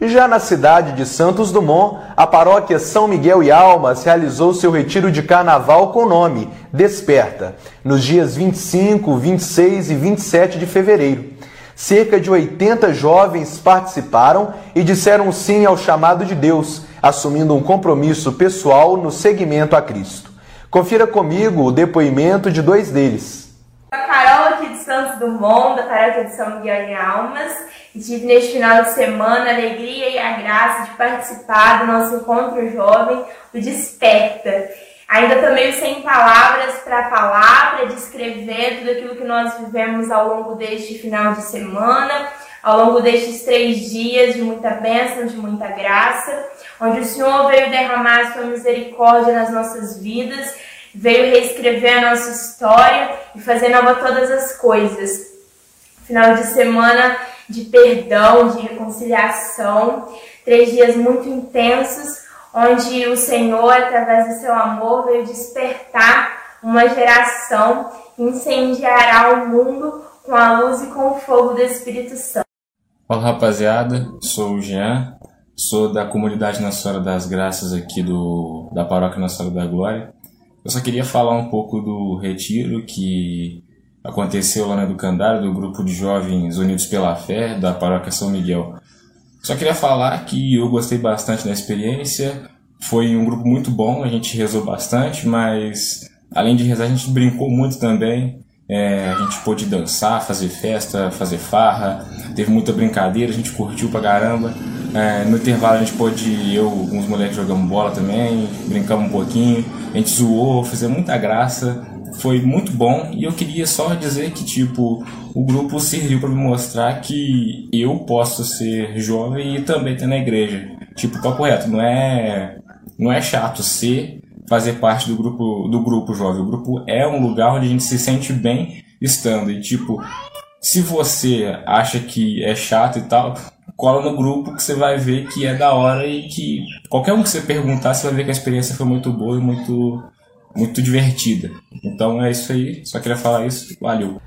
Já na cidade de Santos Dumont, a paróquia São Miguel e Almas realizou seu retiro de carnaval com o nome Desperta, nos dias 25, 26 e 27 de fevereiro. Cerca de 80 jovens participaram e disseram sim ao chamado de Deus, assumindo um compromisso pessoal no seguimento a Cristo. Confira comigo o depoimento de dois deles. A Carol aqui de Santos Dumont, da paróquia de São Miguel e Almas, e tive neste final de semana a alegria e a graça de participar do nosso encontro jovem, o Desperta. Ainda meio sem palavras para falar, para descrever tudo aquilo que nós vivemos ao longo deste final de semana, ao longo destes três dias de muita bênção, de muita graça, onde o Senhor veio derramar a sua misericórdia nas nossas vidas, veio reescrever a nossa história e fazer nova todas as coisas. Final de semana de perdão, de reconciliação, três dias muito intensos, onde o Senhor, através do seu amor, veio despertar uma geração que incendiará o mundo com a luz e com o fogo do Espírito Santo. Olá, rapaziada, sou o Jean, sou da comunidade Nossa Senhora das Graças aqui do, da Paróquia Nossa Senhora da Glória. Eu só queria falar um pouco do retiro que aconteceu lá na Educandário, do grupo de jovens unidos pela fé da paróquia São Miguel. Só queria falar que eu gostei bastante da experiência, foi um grupo muito bom, a gente rezou bastante, mas além de rezar a gente brincou muito também, é, a gente pôde dançar, fazer festa, fazer farra, teve muita brincadeira, a gente curtiu pra caramba. É, no intervalo a gente pôde, eu os moleques jogamos bola também, brincamos um pouquinho, a gente zoou, fizemos muita graça foi muito bom e eu queria só dizer que tipo o grupo serviu para me mostrar que eu posso ser jovem e também ter na igreja. Tipo papo reto não é não é chato ser fazer parte do grupo do grupo jovem. O grupo é um lugar onde a gente se sente bem estando. E tipo se você acha que é chato e tal cola no grupo que você vai ver que é da hora e que qualquer um que você perguntar você vai ver que a experiência foi muito boa e muito muito divertida. Então é isso aí, só queria falar isso. Valeu.